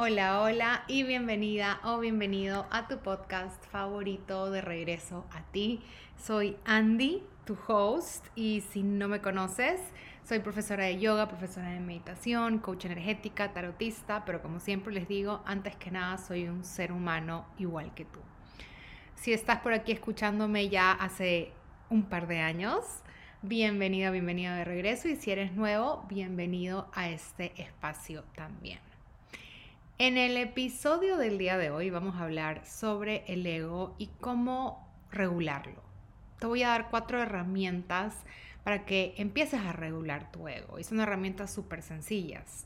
Hola, hola y bienvenida o bienvenido a tu podcast favorito de regreso a ti. Soy Andy, tu host, y si no me conoces, soy profesora de yoga, profesora de meditación, coach energética, tarotista, pero como siempre les digo, antes que nada soy un ser humano igual que tú. Si estás por aquí escuchándome ya hace un par de años, bienvenido, bienvenido de regreso y si eres nuevo, bienvenido a este espacio también. En el episodio del día de hoy vamos a hablar sobre el ego y cómo regularlo. Te voy a dar cuatro herramientas para que empieces a regular tu ego. Y son herramientas súper sencillas,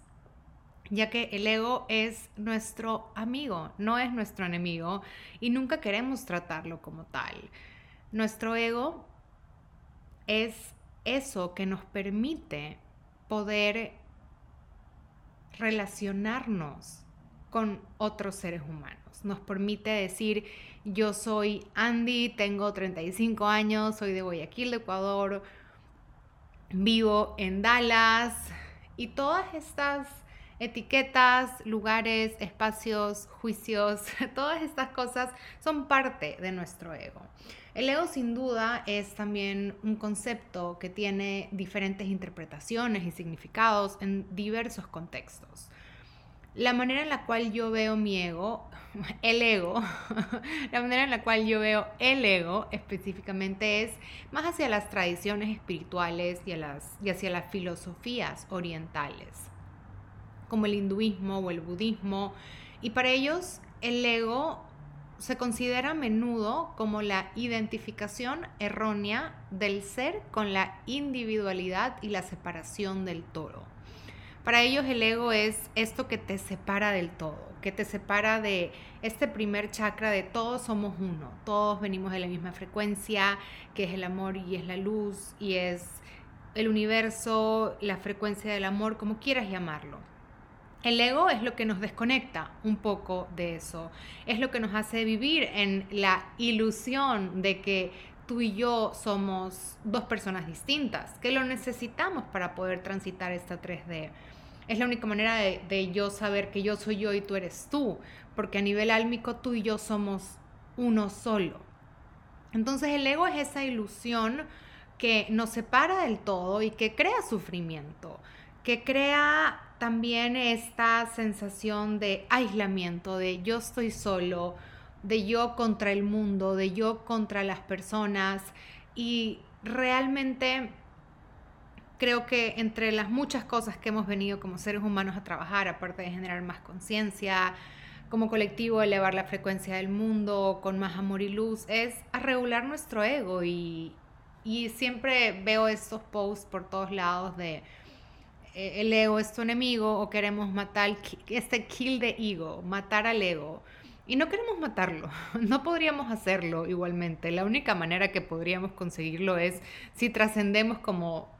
ya que el ego es nuestro amigo, no es nuestro enemigo y nunca queremos tratarlo como tal. Nuestro ego es eso que nos permite poder relacionarnos con otros seres humanos. Nos permite decir, yo soy Andy, tengo 35 años, soy de Guayaquil, de Ecuador, vivo en Dallas y todas estas etiquetas, lugares, espacios, juicios, todas estas cosas son parte de nuestro ego. El ego sin duda es también un concepto que tiene diferentes interpretaciones y significados en diversos contextos la manera en la cual yo veo mi ego, el ego, la manera en la cual yo veo el ego específicamente es más hacia las tradiciones espirituales y, hacia las filosofías orientales, como el hinduismo o el budismo. Y para ellos el ego se considera a menudo como la identificación errónea del ser con la individualidad y la separación del toro. Para ellos el ego es esto que te separa del todo, que te separa de este primer chakra de todos somos uno, todos venimos de la misma frecuencia, que es el amor y es la luz y es el universo, la frecuencia del amor, como quieras llamarlo. El ego es lo que nos desconecta un poco de eso, es lo que nos hace vivir en la ilusión de que tú y yo somos dos personas distintas, que lo necesitamos para poder transitar esta 3D. Es la única manera de, yo saber que yo soy yo y tú eres tú, porque a nivel álmico tú y yo somos uno solo. Entonces el ego es esa ilusión que nos separa del todo y que crea sufrimiento, que crea también esta sensación de aislamiento, de yo estoy solo, de yo contra el mundo, de yo contra las personas y realmente creo que entre las muchas cosas que hemos venido como seres humanos a trabajar, aparte de generar más conciencia, como colectivo elevar la frecuencia del mundo con más amor y luz, es a regular nuestro ego y, y siempre veo estos posts por todos lados de eh, el ego es tu enemigo o queremos matar este kill de ego, matar al ego. Y no queremos matarlo, no podríamos hacerlo igualmente. La única manera que podríamos conseguirlo es si trascendemos como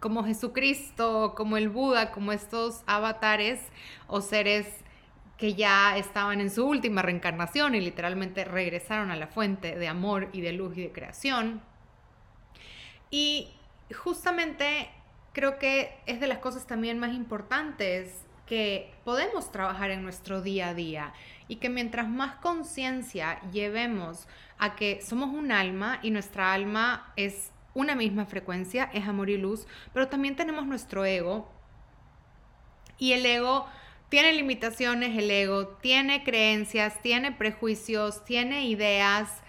como Jesucristo, como el Buda, como estos avatares o seres que ya estaban en su última reencarnación y literalmente regresaron a la fuente de amor y de luz y de creación. Y justamente creo que es de las cosas también más importantes que podemos trabajar en nuestro día a día y que mientras más conciencia llevemos a que somos un alma y nuestra alma es una misma frecuencia, es amor y luz, pero también tenemos nuestro ego. Y el ego tiene limitaciones, el ego tiene creencias, tiene prejuicios, tiene ideas.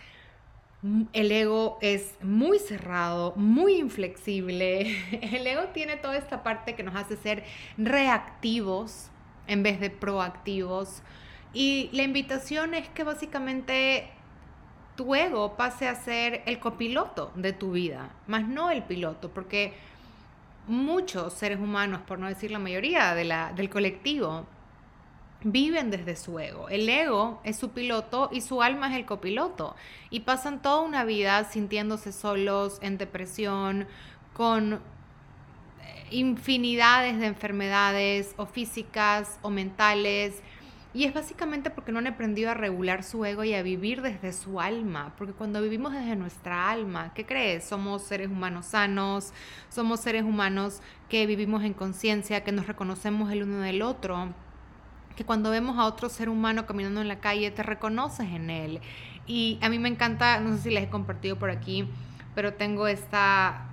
El ego es muy cerrado, muy inflexible. El ego tiene toda esta parte que nos hace ser reactivos en vez de proactivos. Y la invitación es que básicamente tu ego pase a ser el copiloto de tu vida, más no el piloto, porque muchos seres humanos, por no decir la mayoría del colectivo, viven desde su ego. El ego es su piloto y su alma es el copiloto. Y pasan toda una vida sintiéndose solos, en depresión, con infinidades de enfermedades o físicas o mentales y es básicamente porque no han aprendido a regular su ego y a vivir desde su alma. Porque cuando vivimos desde nuestra alma, ¿qué crees? Somos seres humanos sanos, somos seres humanos que vivimos en conciencia, que nos reconocemos el uno del otro, que cuando vemos a otro ser humano caminando en la calle, te reconoces en él. Y a mí me encanta, no sé si les he compartido por aquí, pero tengo esta,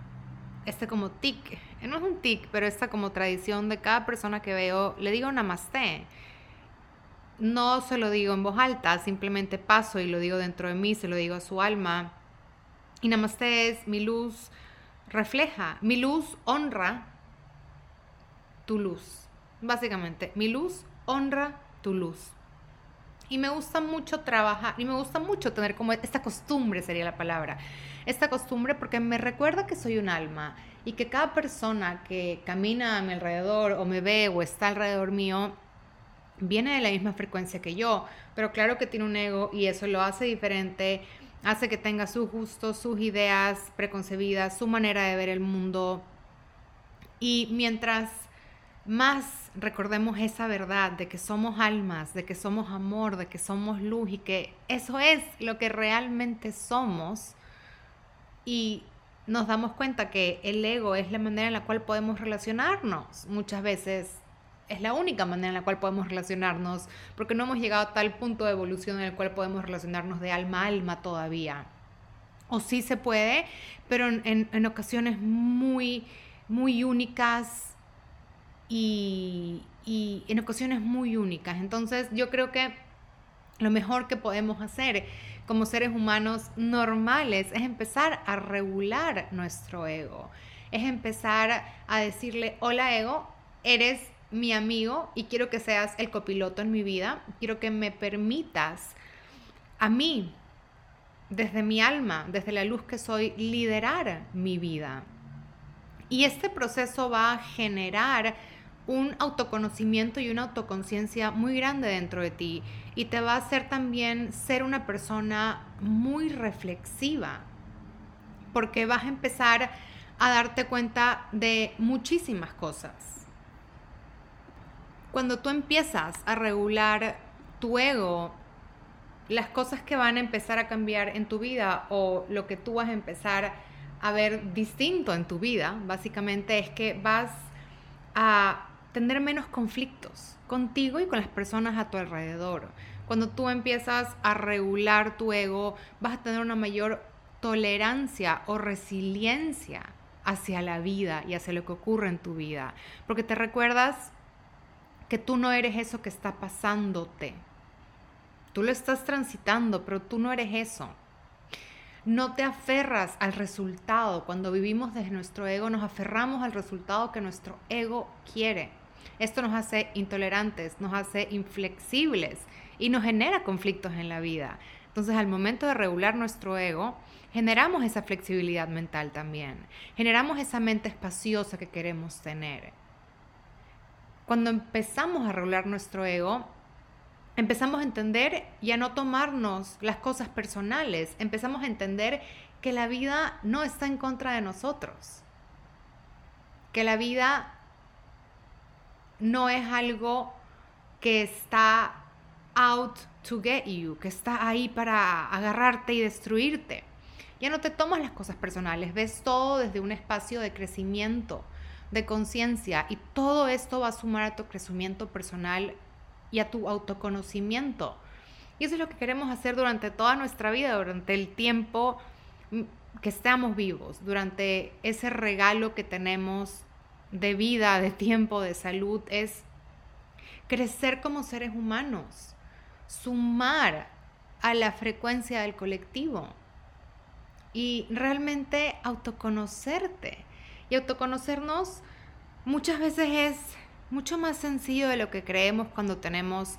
este como tic, no es un tic, pero esta como tradición de cada persona que veo, le digo namaste. No se lo digo en voz alta, simplemente paso y lo digo dentro de mí, se lo digo a su alma. Y namaste es mi luz refleja, mi luz honra tu luz. Básicamente, mi luz honra tu luz. Y me gusta mucho trabajar, y me gusta mucho tener como esta costumbre, sería la palabra, esta costumbre porque me recuerda que soy un alma y que cada persona que camina a mi alrededor o me ve o está alrededor mío viene de la misma frecuencia que yo, pero claro que tiene un ego y eso lo hace diferente, hace que tenga sus gustos, sus ideas preconcebidas, su manera de ver el mundo. Y mientras más recordemos esa verdad de que somos almas, de que somos amor, de que somos luz y que eso es lo que realmente somos y nos damos cuenta que el ego es la manera en la cual podemos relacionarnos. Muchas veces es la única manera en la cual podemos relacionarnos porque no hemos llegado a tal punto de evolución en el cual podemos relacionarnos de alma a alma todavía. O sí se puede, pero en, en ocasiones muy, muy únicas, y, en ocasiones muy únicas. Entonces yo creo que lo mejor que podemos hacer como seres humanos normales es empezar a regular nuestro ego. Es empezar a decirle, hola ego, eres mi amigo y quiero que seas el copiloto en mi vida. Quiero que me permitas a mí, desde mi alma, desde la luz que soy, liderar mi vida. Y este proceso va a generar un autoconocimiento y una autoconciencia muy grande dentro de ti y te va a hacer también ser una persona muy reflexiva porque vas a empezar a darte cuenta de muchísimas cosas. Cuando tú empiezas a regular tu ego, las cosas que van a empezar a cambiar en tu vida o lo que tú vas a empezar a ver distinto en tu vida, básicamente es que vas a tener menos conflictos contigo y con las personas a tu alrededor. Cuando tú empiezas a regular tu ego, vas a tener una mayor tolerancia o resiliencia hacia la vida y hacia lo que ocurre en tu vida. Porque te recuerdas que tú no eres eso que está pasándote. Tú lo estás transitando, pero tú no eres eso. No te aferras al resultado. Cuando vivimos desde nuestro ego, nos aferramos al resultado que nuestro ego quiere. Esto nos hace intolerantes, nos hace inflexibles y nos genera conflictos en la vida. Entonces, al momento de regular nuestro ego, generamos esa flexibilidad mental también. Generamos esa mente espaciosa que queremos tener. Cuando empezamos a regular nuestro ego, empezamos a entender y a no tomarnos las cosas personales. Empezamos a entender que la vida no está en contra de nosotros. Que la vida no es algo que está out to get you, que está ahí para agarrarte y destruirte. Ya no te tomas las cosas personales, ves todo desde un espacio de crecimiento, de conciencia y todo esto va a sumar a tu crecimiento personal y a tu autoconocimiento. Y eso es lo que queremos hacer durante toda nuestra vida, durante el tiempo que estamos vivos, durante ese regalo que tenemos de vida, de tiempo, de salud, es crecer como seres humanos, sumar a la frecuencia del colectivo y realmente autoconocerte. Y autoconocernos muchas veces es mucho más sencillo de lo que creemos cuando tenemos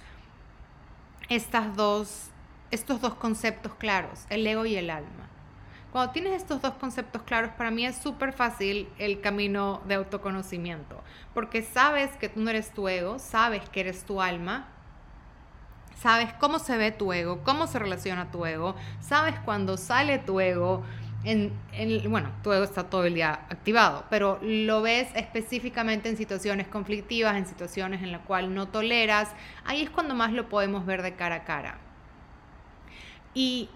estas dos, estos dos conceptos claros, el ego y el alma. Cuando tienes estos dos conceptos claros, para mí es súper fácil el camino de autoconocimiento, porque sabes que tú no eres tu ego, sabes que eres tu alma, sabes cómo se ve tu ego, cómo se relaciona tu ego, sabes cuando sale tu ego, en, bueno, tu ego está todo el día activado, pero lo ves específicamente en situaciones conflictivas, en situaciones en las cuales no toleras, ahí es cuando más lo podemos ver de cara a cara. Y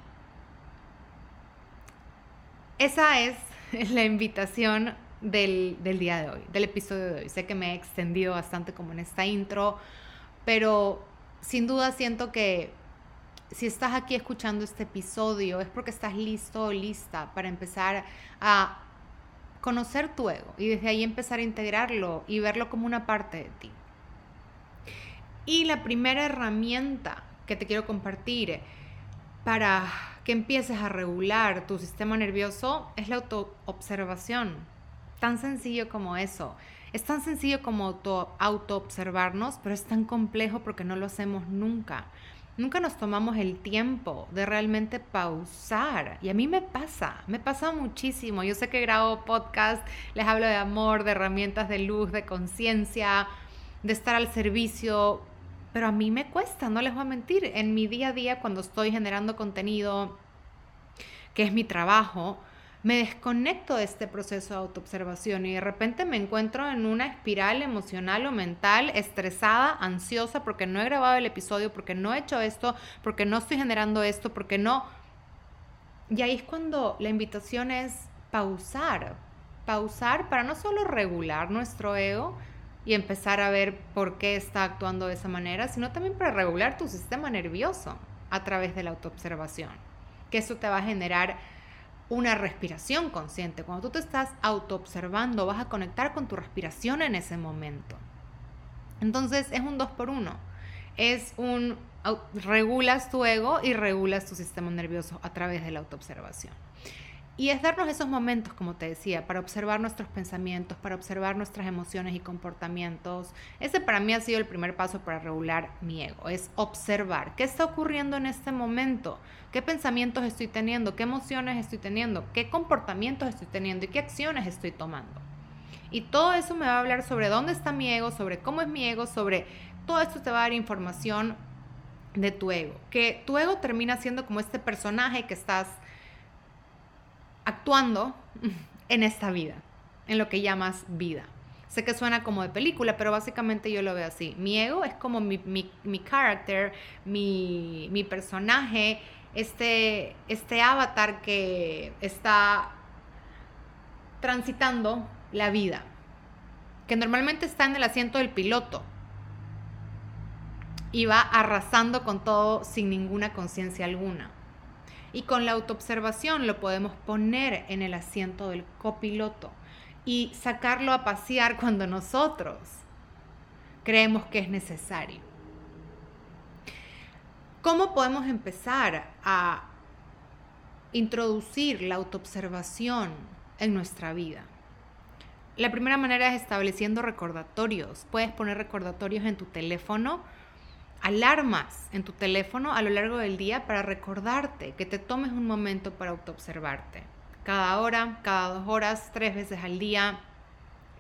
esa es la invitación del, día de hoy, del episodio de hoy. Sé que me he extendido bastante como en esta intro, pero sin duda siento que si estás aquí escuchando este episodio es porque estás listo o lista para empezar a conocer tu ego y desde ahí empezar a integrarlo y verlo como una parte de ti. Y la primera herramienta que te quiero compartir para que empieces a regular tu sistema nervioso es la autoobservación. Tan sencillo como eso. Es tan sencillo como auto, autoobservarnos, pero es tan complejo porque no lo hacemos nunca. Nunca nos tomamos el tiempo de realmente pausar. Y a mí me pasa, me pasa muchísimo. Yo sé que grabo podcast, les hablo de amor, de herramientas de luz, de conciencia, de estar al servicio, pero a mí me cuesta, no les voy a mentir. En mi día a día, cuando estoy generando contenido, que es mi trabajo, me desconecto de este proceso de autoobservación y de repente me encuentro en una espiral emocional o mental estresada, ansiosa porque no he grabado el episodio, porque no he hecho esto, porque no estoy generando esto, porque no... Y ahí es cuando la invitación es pausar, pausar para no solo regular nuestro ego y empezar a ver por qué está actuando de esa manera, sino también para regular tu sistema nervioso a través de la autoobservación, que eso te va a generar una respiración consciente. Cuando tú te estás autoobservando, vas a conectar con tu respiración en ese momento. Entonces es un dos por uno. Es un regulas tu ego y regulas tu sistema nervioso a través de la autoobservación. Y es darnos esos momentos, como te decía, para observar nuestros pensamientos, para observar nuestras emociones y comportamientos. Ese para mí ha sido el primer paso para regular mi ego, es observar qué está ocurriendo en este momento, qué pensamientos estoy teniendo, qué emociones estoy teniendo, qué comportamientos estoy teniendo y qué acciones estoy tomando. Y todo eso me va a hablar sobre dónde está mi ego, sobre cómo es mi ego, sobre todo esto te va a dar información de tu ego, que tu ego termina siendo como este personaje que estás actuando en esta vida, en lo que llamas vida. Sé que suena como de película, pero básicamente yo lo veo así. Mi ego es como mi, mi, mi character, mi, mi, personaje, este, este avatar que está transitando la vida, que normalmente está en el asiento del piloto y va arrasando con todo sin ninguna conciencia alguna. Y con la autoobservación lo podemos poner en el asiento del copiloto y sacarlo a pasear cuando nosotros creemos que es necesario. ¿Cómo podemos empezar a introducir la autoobservación en nuestra vida? La primera manera es estableciendo recordatorios. Puedes poner recordatorios en tu teléfono alarmas en tu teléfono a lo largo del día para recordarte que te tomes un momento para autoobservarte. Cada hora, cada dos horas, tres veces al día.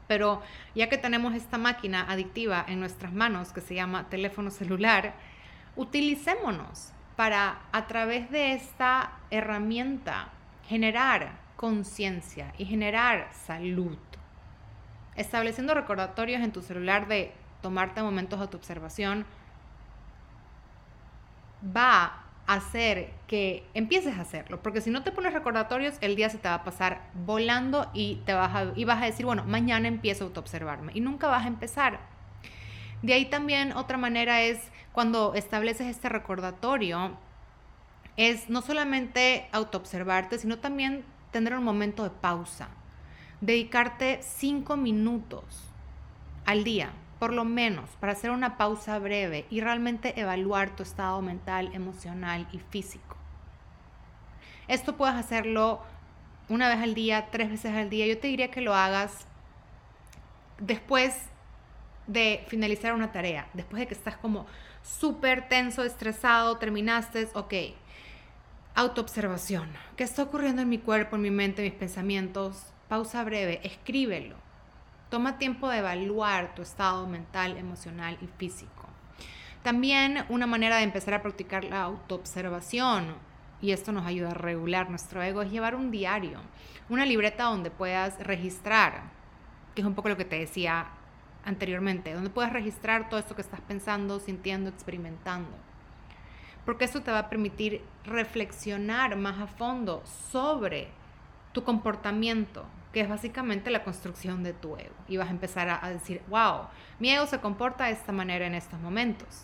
Pero ya que tenemos esta máquina adictiva en nuestras manos que se llama teléfono celular, utilicémonos para a través de esta herramienta generar conciencia y generar salud. Estableciendo recordatorios en tu celular de tomarte momentos de autoobservación, va a hacer que empieces a hacerlo, porque si no te pones recordatorios, el día se te va a pasar volando y, te vas a, y vas a decir, bueno, mañana empiezo a autoobservarme y nunca vas a empezar. De ahí también otra manera es cuando estableces este recordatorio, es no solamente autoobservarte, sino también tener un momento de pausa, dedicarte cinco minutos al día por lo menos para hacer una pausa breve y realmente evaluar tu estado mental, emocional y físico. Esto puedes hacerlo una vez al día, tres veces al día. Yo te diría que lo hagas después de finalizar una tarea, después de que estás como súper tenso, estresado, terminaste, ok. Autoobservación. ¿Qué está ocurriendo en mi cuerpo, en mi mente, en mis pensamientos? Pausa breve, escríbelo Toma tiempo de evaluar tu estado mental, emocional y físico. También una manera de empezar a practicar la autoobservación, y esto nos ayuda a regular nuestro ego, es llevar un diario, una libreta donde puedas registrar, que es un poco lo que te decía anteriormente, donde puedas registrar todo esto que estás pensando, sintiendo, experimentando. Porque eso te va a permitir reflexionar más a fondo sobre tu comportamiento, que es básicamente la construcción de tu ego. Y vas a empezar a, a decir, wow, mi ego se comporta de esta manera en estos momentos.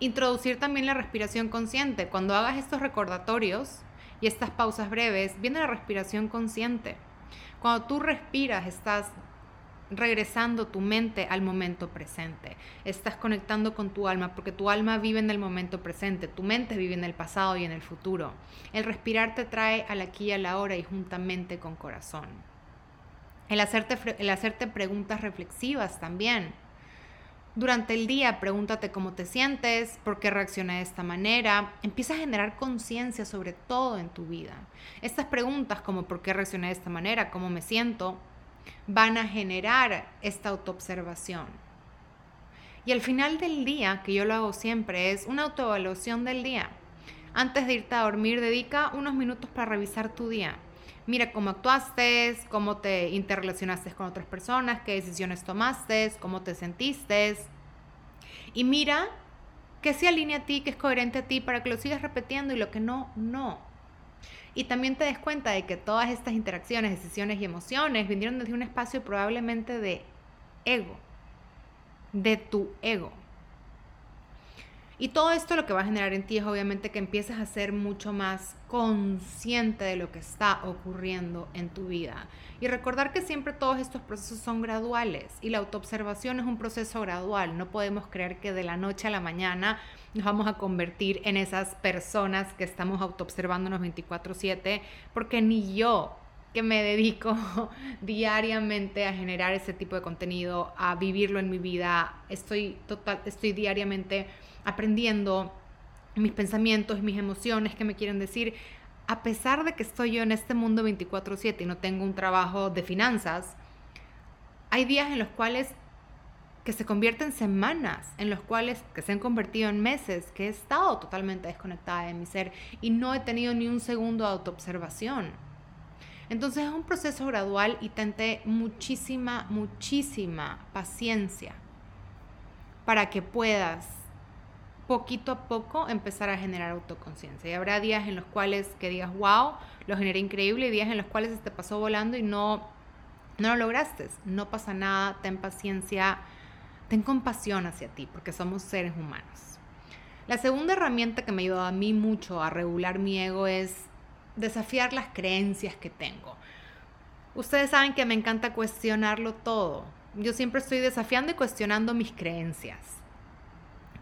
Introducir también la respiración consciente. Cuando hagas estos recordatorios y estas pausas breves, viene la respiración consciente. Cuando tú respiras, estás regresando tu mente al momento presente. Estás conectando con tu alma porque tu alma vive en el momento presente, tu mente vive en el pasado y en el futuro. El respirar te trae al aquí y a la hora y juntamente con corazón. El hacerte, el hacerte preguntas reflexivas también. Durante el día pregúntate cómo te sientes, por qué reaccioné de esta manera. Empieza a generar conciencia sobre todo en tu vida. Estas preguntas como por qué reaccioné de esta manera, cómo me siento, van a generar esta autoobservación. Y al final del día, que yo lo hago siempre, es una autoevaluación del día. Antes de irte a dormir, dedica unos minutos para revisar tu día. Mira cómo actuaste, cómo te interrelacionaste con otras personas, qué decisiones tomaste, cómo te sentiste. Y mira qué se alinea a ti, qué es coherente a ti para que lo sigas repitiendo y lo que no, no. Y también te des cuenta de que todas estas interacciones, decisiones y emociones vinieron desde un espacio probablemente de ego, de tu ego. Y todo esto lo que va a generar en ti es obviamente que empieces a ser mucho más consciente de lo que está ocurriendo en tu vida. Y recordar que siempre todos estos procesos son graduales y la autoobservación es un proceso gradual. No podemos creer que de la noche a la mañana nos vamos a convertir en esas personas que estamos autoobservándonos 24/7, porque ni yo que me dedico diariamente a generar ese tipo de contenido, a vivirlo en mi vida, estoy total estoy diariamente aprendiendo mis pensamientos, mis emociones que me quieren decir, a pesar de que estoy yo en este mundo 24/7 y no tengo un trabajo de finanzas, hay días en los cuales que se convierten en semanas, en los cuales que se han convertido en meses, que he estado totalmente desconectada de mi ser y no he tenido ni un segundo de autoobservación. Entonces es un proceso gradual y tente muchísima, muchísima paciencia para que puedas poquito a poco empezar a generar autoconciencia. Y habrá días en los cuales que digas, wow, lo generé increíble, y días en los cuales se te pasó volando y no, no lo lograste. No pasa nada, ten paciencia, ten compasión hacia ti, porque somos seres humanos. La segunda herramienta que me ayudó a mí mucho a regular mi ego es desafiar las creencias que tengo. Ustedes saben que me encanta cuestionarlo todo. Yo siempre estoy desafiando y cuestionando mis creencias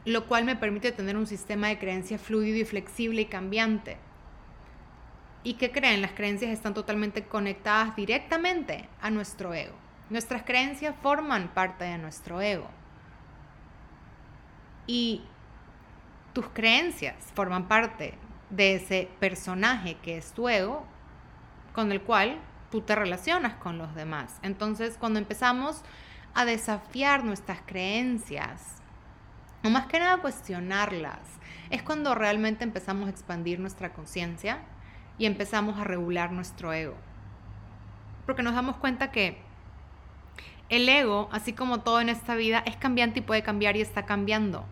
lo cual me permite tener un sistema de creencias fluido y flexible y cambiante. ¿Y qué creen? Las creencias están totalmente conectadas directamente a nuestro ego. Nuestras creencias forman parte de nuestro ego. Y tus creencias forman parte de ese personaje que es tu ego, con el cual tú te relacionas con los demás. Entonces, cuando empezamos a desafiar nuestras creencias, o más que nada cuestionarlas, es cuando realmente empezamos a expandir nuestra conciencia y empezamos a regular nuestro ego. Porque nos damos cuenta que el ego, así como todo en esta vida, es cambiante y puede cambiar y está cambiando.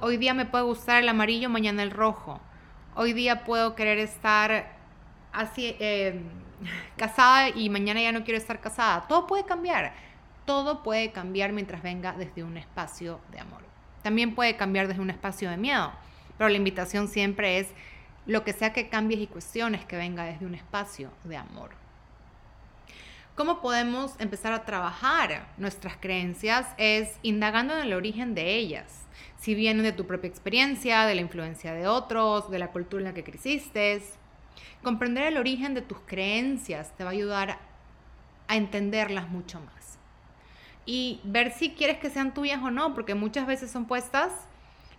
Hoy día me puede gustar el amarillo, mañana el rojo. Hoy día puedo querer estar así eh, casada y mañana ya no quiero estar casada. Todo puede cambiar todo puede cambiar mientras venga desde un espacio de amor. También puede cambiar desde un espacio de miedo, pero la invitación siempre es lo que sea que cambies y cuestiones que venga desde un espacio de amor. ¿Cómo podemos empezar a trabajar nuestras creencias? Es indagando en el origen de ellas. Si vienen de tu propia experiencia, de la influencia de otros, de la cultura en la que creciste. Comprender el origen de tus creencias te va a ayudar a entenderlas mucho más y ver si quieres que sean tuyas o no, porque muchas veces son puestas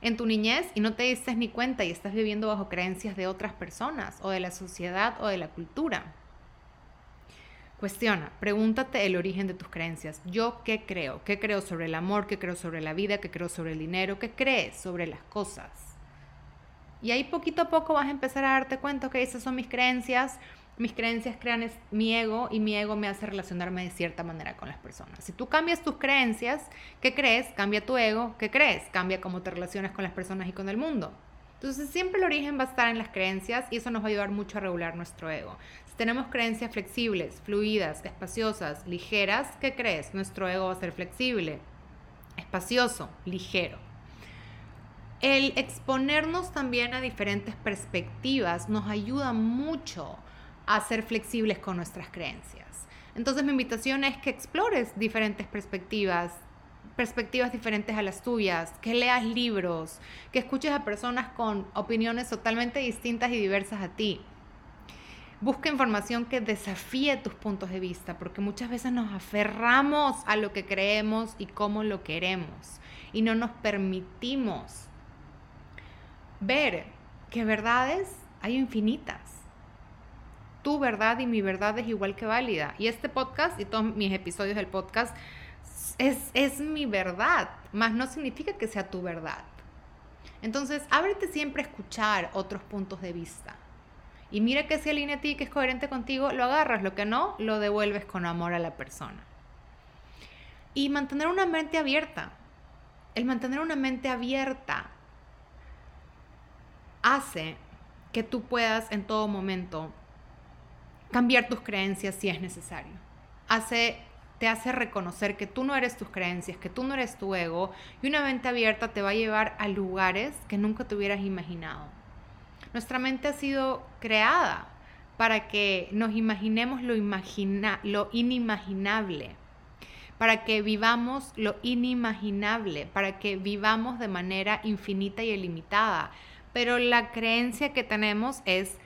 en tu niñez y no te diste ni cuenta y estás viviendo bajo creencias de otras personas o de la sociedad o de la cultura. Cuestiona, pregúntate el origen de tus creencias. ¿Yo qué creo? ¿Qué creo sobre el amor? ¿Qué creo sobre la vida? ¿Qué creo sobre el dinero? ¿Qué crees sobre las cosas? Y ahí poquito a poco vas a empezar a darte cuenta que esas son mis creencias, mis creencias crean mi ego y mi ego me hace relacionarme de cierta manera con las personas. Si tú cambias tus creencias, ¿qué crees? Cambia tu ego, ¿qué crees? Cambia cómo te relacionas con las personas y con el mundo. Entonces siempre el origen va a estar en las creencias y eso nos va a ayudar mucho a regular nuestro ego. tenemos creencias flexibles, fluidas, espaciosas, ligeras, ¿qué crees? Nuestro ego va a ser flexible, espacioso, ligero. El exponernos también a diferentes perspectivas nos ayuda mucho a ser flexibles con nuestras creencias. Entonces mi invitación es que explores diferentes perspectivas, perspectivas diferentes a las tuyas, que leas libros, que escuches a personas con opiniones totalmente distintas y diversas a ti. Busca información que desafíe tus puntos de vista, porque muchas veces nos aferramos a lo que creemos y cómo lo queremos, y no nos permitimos ver que verdades hay infinitas. Tu verdad y mi verdad es igual que válida. Y este podcast y todos mis episodios del podcast es, es mi verdad, más no significa que sea tu verdad. Entonces, ábrete siempre a escuchar otros puntos de vista. Y mira que si alinea a ti, que es coherente contigo, lo agarras, lo que no, lo devuelves con amor a la persona. Y mantener una mente abierta. El mantener una mente abierta hace que tú puedas en todo momento cambiar tus creencias si es necesario. Hace, te hace reconocer que tú no eres tus creencias, que tú no eres tu ego y una mente abierta te va a llevar a lugares que nunca te hubieras imaginado. Nuestra mente ha sido creada para que nos imaginemos lo, imagina, lo inimaginable, para que vivamos lo inimaginable, para que vivamos de manera infinita y ilimitada, pero la creencia que tenemos es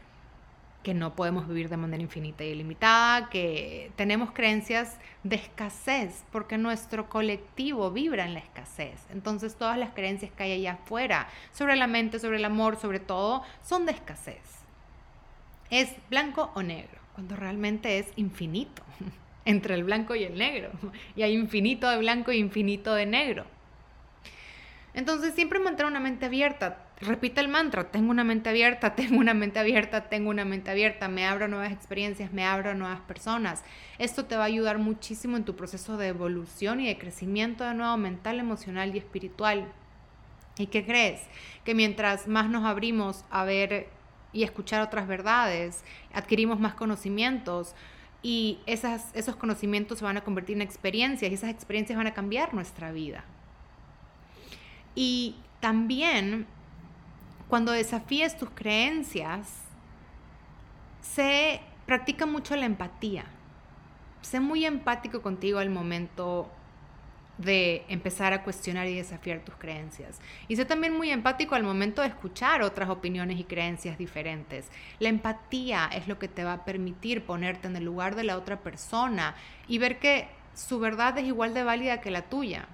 que no podemos vivir de manera infinita y ilimitada, que tenemos creencias de escasez, porque nuestro colectivo vibra en la escasez. Entonces todas las creencias que hay allá afuera, sobre la mente, sobre el amor, sobre todo, son de escasez. Es blanco o negro, cuando realmente es infinito, entre el blanco y el negro. Y hay infinito de blanco y infinito de negro. Entonces siempre mantener una mente abierta. Repite el mantra, tengo una mente abierta, tengo una mente abierta, tengo una mente abierta, me abro a nuevas experiencias, me abro a nuevas personas. Esto te va a ayudar muchísimo en tu proceso de evolución y de crecimiento de nuevo mental, emocional y espiritual. ¿Y qué crees? Que mientras más nos abrimos a ver y escuchar otras verdades, adquirimos más conocimientos y esos conocimientos se van a convertir en experiencias y esas experiencias van a cambiar nuestra vida. Y también cuando desafíes tus creencias, se practica mucho la empatía. Sé muy empático contigo al momento de empezar a cuestionar y desafiar tus creencias. Y sé también muy empático al momento de escuchar otras opiniones y creencias diferentes. La empatía es lo que te va a permitir ponerte en el lugar de la otra persona y ver que su verdad es igual de válida que la tuya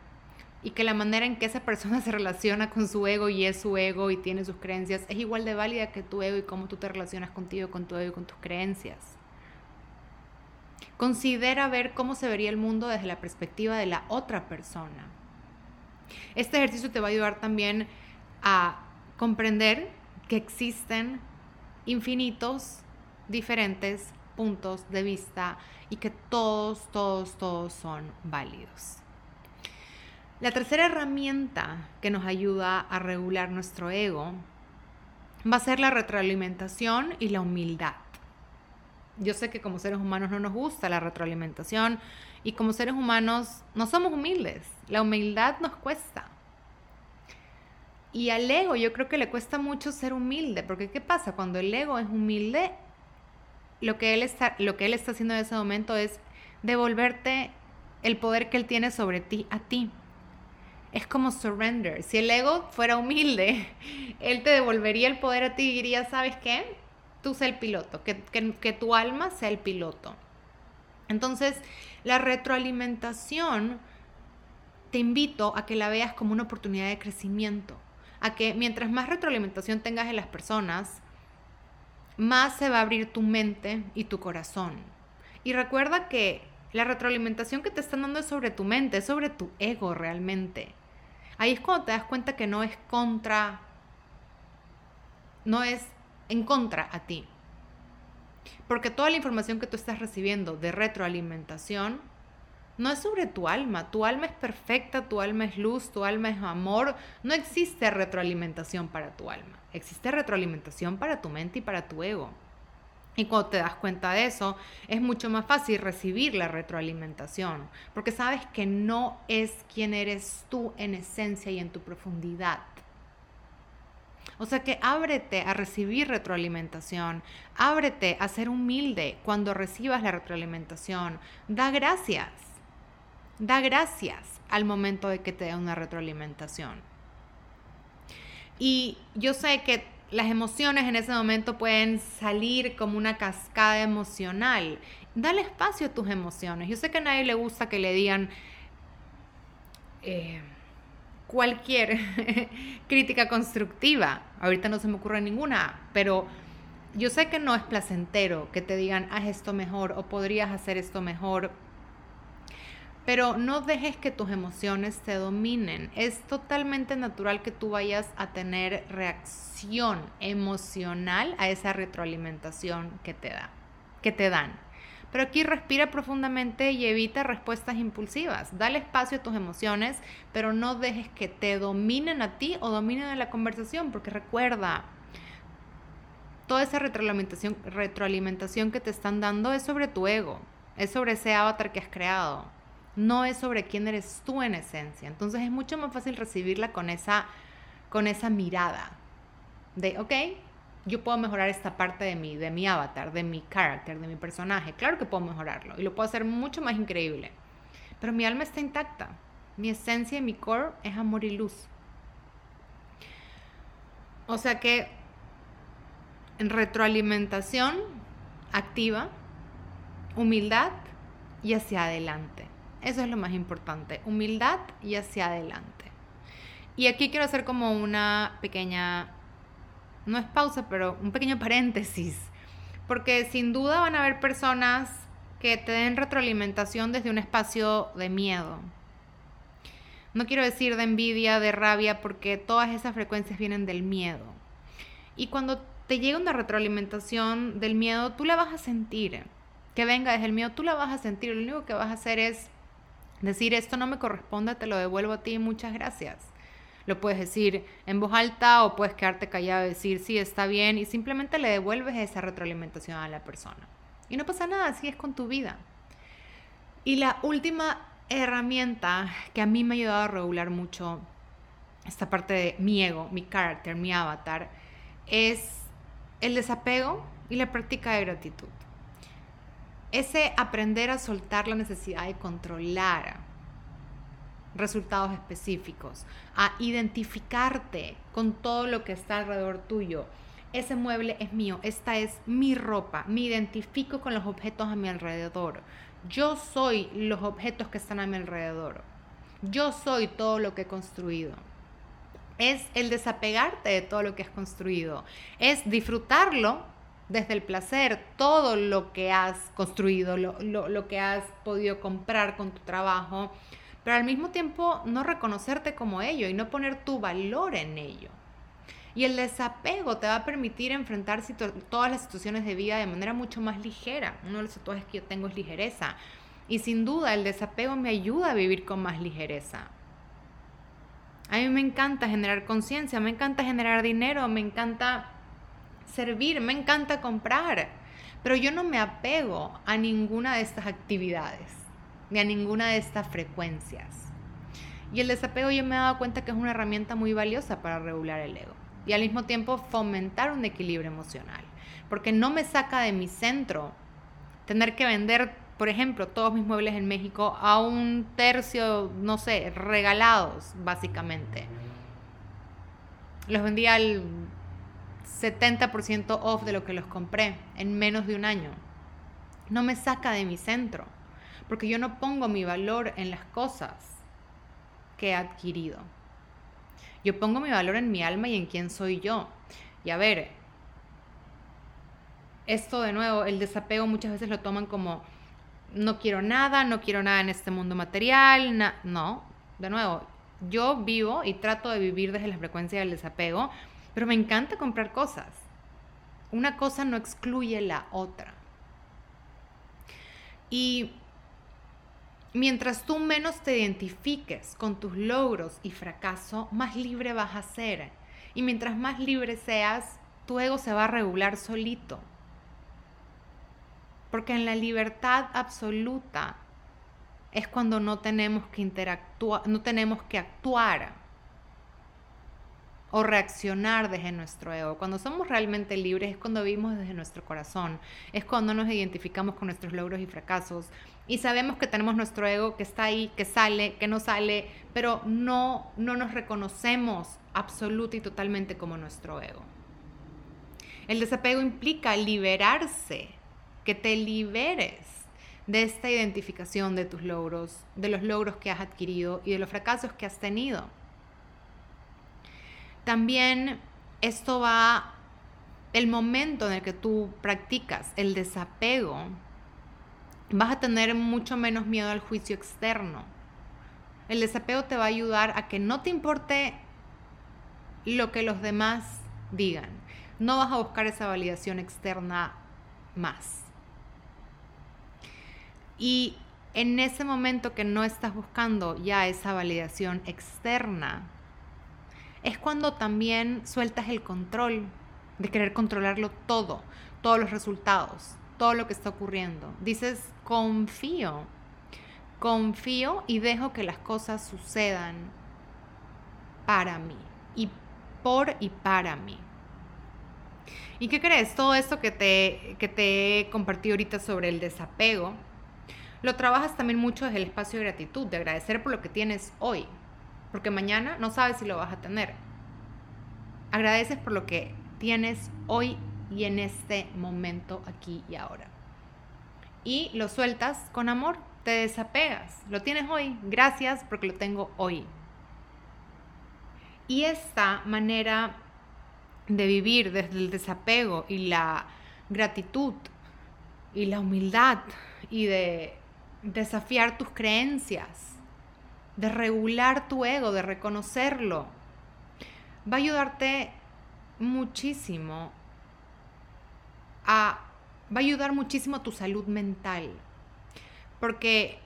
y que la manera en que esa persona se relaciona con su ego y es su ego y tiene sus creencias es igual de válida que tu ego y cómo tú te relacionas contigo, con tu ego y con tus creencias. Considera ver cómo se vería el mundo desde la perspectiva de la otra persona. Este ejercicio te va a ayudar también a comprender que existen infinitos diferentes puntos de vista y que todos, todos, todos son válidos. La tercera herramienta que nos ayuda a regular nuestro ego va a ser la retroalimentación y la humildad. Yo sé que como seres humanos no nos gusta la retroalimentación y como seres humanos no somos humildes. La humildad nos cuesta. Y al ego yo creo que le cuesta mucho ser humilde, porque ¿qué pasa? Cuando el ego es humilde, lo que él está, lo que él está haciendo en ese momento es devolverte el poder que él tiene sobre ti a ti es como surrender. Si el ego fuera humilde, él te devolvería el poder a ti y diría, ¿sabes qué? Tú sé el piloto, que, que tu alma sea el piloto. Entonces, la retroalimentación te invito a que la veas como una oportunidad de crecimiento, a que mientras más retroalimentación tengas en las personas, más se va a abrir tu mente y tu corazón. Y recuerda que la retroalimentación que te están dando es sobre tu mente, es sobre tu ego realmente. Ahí es cuando te das cuenta que no es contra, no es en contra a ti. Porque toda la información que tú estás recibiendo de retroalimentación no es sobre tu alma. Tu alma es perfecta, tu alma es luz, tu alma es amor. No existe retroalimentación para tu alma. Existe retroalimentación para tu mente y para tu ego. Y cuando te das cuenta de eso, es mucho más fácil recibir la retroalimentación, porque sabes que no es quien eres tú en esencia y en tu profundidad. O sea que ábrete a recibir retroalimentación, ábrete a ser humilde cuando recibas la retroalimentación. Da gracias, da gracias al momento de que te dé una retroalimentación. Y yo sé que las emociones en ese momento pueden salir como una cascada emocional. Dale espacio a tus emociones. Yo sé que a nadie le gusta que le digan eh, cualquier crítica constructiva. Ahorita no se me ocurre ninguna, pero yo sé que no es placentero que te digan, haz esto mejor o podrías hacer esto mejor pero no dejes que tus emociones te dominen. Es totalmente natural que tú vayas a tener reacción emocional a esa retroalimentación que te da, que te dan. Pero aquí respira profundamente y evita respuestas impulsivas. Dale espacio a tus emociones, pero no dejes que te dominen a ti o dominen a la conversación, porque recuerda, toda esa retroalimentación, retroalimentación que te están dando es sobre tu ego, es sobre ese avatar que has creado no es sobre quién eres tú en esencia. Entonces es mucho más fácil recibirla con esa, con esa mirada de, ok, yo puedo mejorar esta parte de mí, de mi avatar, de mi carácter, de mi personaje. Claro que puedo mejorarlo y lo puedo hacer mucho más increíble. Pero mi alma está intacta. Mi esencia y mi core es amor y luz. O sea que en retroalimentación activa, humildad y hacia adelante. Eso es lo más importante, humildad y hacia adelante. Y aquí quiero hacer como una pequeña, no es pausa, pero un pequeño paréntesis, porque sin duda van a haber personas que te den retroalimentación desde un espacio de miedo. No quiero decir de envidia, de rabia, porque todas esas frecuencias vienen del miedo. Y cuando te llega una retroalimentación del miedo, tú la vas a sentir. Que venga desde el miedo, tú la vas a sentir. Lo único que vas a hacer es Decir esto no me corresponde, te lo devuelvo a ti, muchas gracias. Lo puedes decir en voz alta o puedes quedarte callado y decir sí, está bien y simplemente le devuelves esa retroalimentación a la persona. Y no pasa nada, así es con tu vida. Y la última herramienta que a mí me ha ayudado a regular mucho esta parte de mi ego, mi carácter, mi avatar, es el desapego y la práctica de gratitud ese aprender a soltar la necesidad de controlar resultados específicos, a identificarte con todo lo que está alrededor tuyo. Ese mueble es mío, esta es mi ropa, me identifico con los objetos a mi alrededor. Yo soy los objetos que están a mi alrededor. Yo soy todo lo que he construido. Es el desapegarte de todo lo que has construido. Es disfrutarlo desde el placer, todo lo que has construido, lo, que has podido comprar con tu trabajo, pero al mismo tiempo no reconocerte como ello y no poner tu valor en ello. Y el desapego te va a permitir enfrentar todas las situaciones de vida de manera mucho más ligera. Uno de los tatuajes que yo tengo es ligereza. Y sin duda el desapego me ayuda a vivir con más ligereza. A mí me encanta generar conciencia, me encanta generar dinero, me encanta servir, me encanta comprar, pero yo no me apego a ninguna de estas actividades, ni a ninguna de estas frecuencias. Y el desapego yo me he dado cuenta que es una herramienta muy valiosa para regular el ego y al mismo tiempo fomentar un equilibrio emocional, porque no me saca de mi centro tener que vender, por ejemplo, todos mis muebles en México a un tercio, no sé, regalados, básicamente. Los vendía al 70% off de lo que los compré en menos de un año. No me saca de mi centro, porque yo no pongo mi valor en las cosas que he adquirido. Yo pongo mi valor en mi alma y en quién soy yo. Y a ver, esto de nuevo, el desapego muchas veces lo toman como no quiero nada, no quiero nada en este mundo material, no, de nuevo, yo vivo y trato de vivir desde la frecuencia del desapego pero me encanta comprar cosas. Una cosa no excluye la otra. Y mientras tú menos te identifiques con tus logros y fracaso, más libre vas a ser. Y mientras más libre seas, tu ego se va a regular solito. Porque en la libertad absoluta es cuando no tenemos que interactuar, no tenemos que actuar o reaccionar desde nuestro ego. Cuando somos realmente libres es cuando vivimos desde nuestro corazón, es cuando nos identificamos con nuestros logros y fracasos y sabemos que tenemos nuestro ego que está ahí, que sale, que no sale, pero no, no nos reconocemos absoluta y totalmente como nuestro ego. El desapego implica liberarse, que te liberes de esta identificación de tus logros, de los logros que has adquirido y de los fracasos que has tenido. También esto va, el momento en el que tú practicas el desapego, vas a tener mucho menos miedo al juicio externo. El desapego te va a ayudar a que no te importe lo que los demás digan. No vas a buscar esa validación externa más. Y en ese momento que no estás buscando ya esa validación externa, es cuando también sueltas el control de querer controlarlo todo, todos los resultados, todo lo que está ocurriendo. Dices, confío, confío y dejo que las cosas sucedan para mí y por y para mí. ¿Y qué crees? Todo esto que te, que te he compartido ahorita sobre el desapego, lo trabajas también mucho desde el espacio de gratitud, de agradecer por lo que tienes hoy, porque mañana no sabes si lo vas a tener. Agradeces por lo que tienes hoy y en este momento, aquí y ahora. Y lo sueltas con amor, te desapegas. Lo tienes hoy, gracias porque lo tengo hoy. Y esta manera de vivir desde el desapego y la gratitud y la humildad y de desafiar tus creencias, de regular tu ego, de reconocerlo, va a ayudarte muchísimo a, va a ayudar muchísimo a tu salud mental. Porque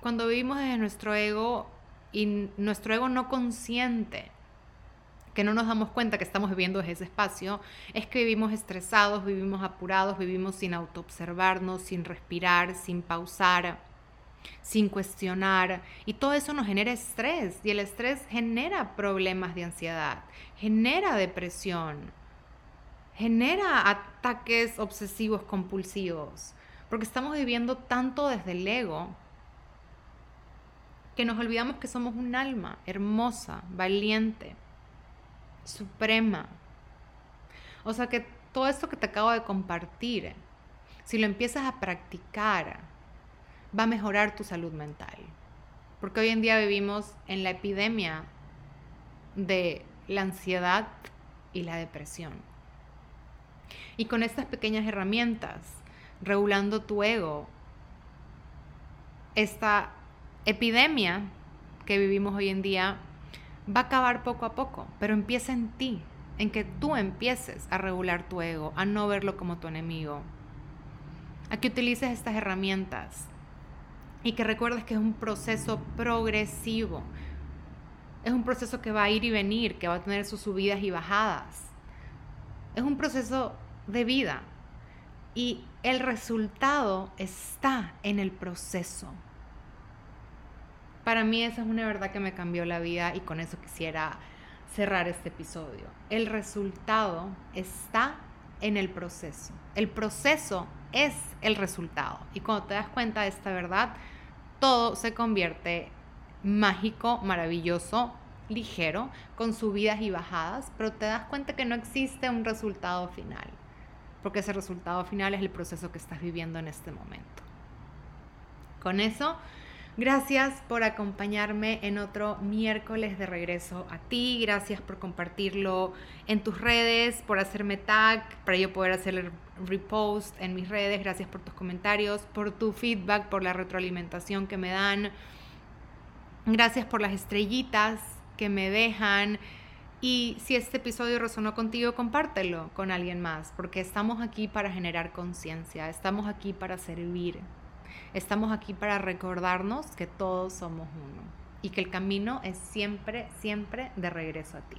cuando vivimos desde nuestro ego y nuestro ego no consciente, que no nos damos cuenta que estamos viviendo desde ese espacio, es que vivimos estresados, vivimos apurados, vivimos sin autoobservarnos, sin respirar, sin pausar, sin cuestionar. Y todo eso nos genera estrés y el estrés genera problemas de ansiedad, genera depresión, genera ataques obsesivos compulsivos, porque estamos viviendo tanto desde el ego que nos olvidamos que somos un alma hermosa, valiente suprema. O sea que todo esto que te acabo de compartir, si lo empiezas a practicar, va a mejorar tu salud mental. Porque hoy en día vivimos en la epidemia de la ansiedad y la depresión. Y con estas pequeñas herramientas, regulando tu ego, esta epidemia que vivimos hoy en día va a acabar poco a poco, pero empieza en ti, en que tú empieces a regular tu ego, a no verlo como tu enemigo, a que utilices estas herramientas y que recuerdes que es un proceso progresivo, es un proceso que va a ir y venir, que va a tener sus subidas y bajadas, es un proceso de vida y el resultado está en el proceso. Para mí esa es una verdad que me cambió la vida y con eso quisiera cerrar este episodio. El resultado está en el proceso. El proceso es el resultado. Y cuando te das cuenta de esta verdad, todo se convierte mágico, maravilloso, ligero, con subidas y bajadas, pero te das cuenta que no existe un resultado final, porque ese resultado final es el proceso que estás viviendo en este momento. Con eso Gracias por acompañarme en otro miércoles de regreso a ti. Gracias por compartirlo en tus redes, por hacerme tag para yo poder hacer el repost en mis redes. Gracias por tus comentarios, por tu feedback, por la retroalimentación que me dan. Gracias por las estrellitas que me dejan. Y si este episodio resonó contigo, compártelo con alguien más, porque estamos aquí para generar conciencia, estamos aquí para servir. Estamos aquí para recordarnos que todos somos uno y que el camino es siempre, siempre de regreso a ti.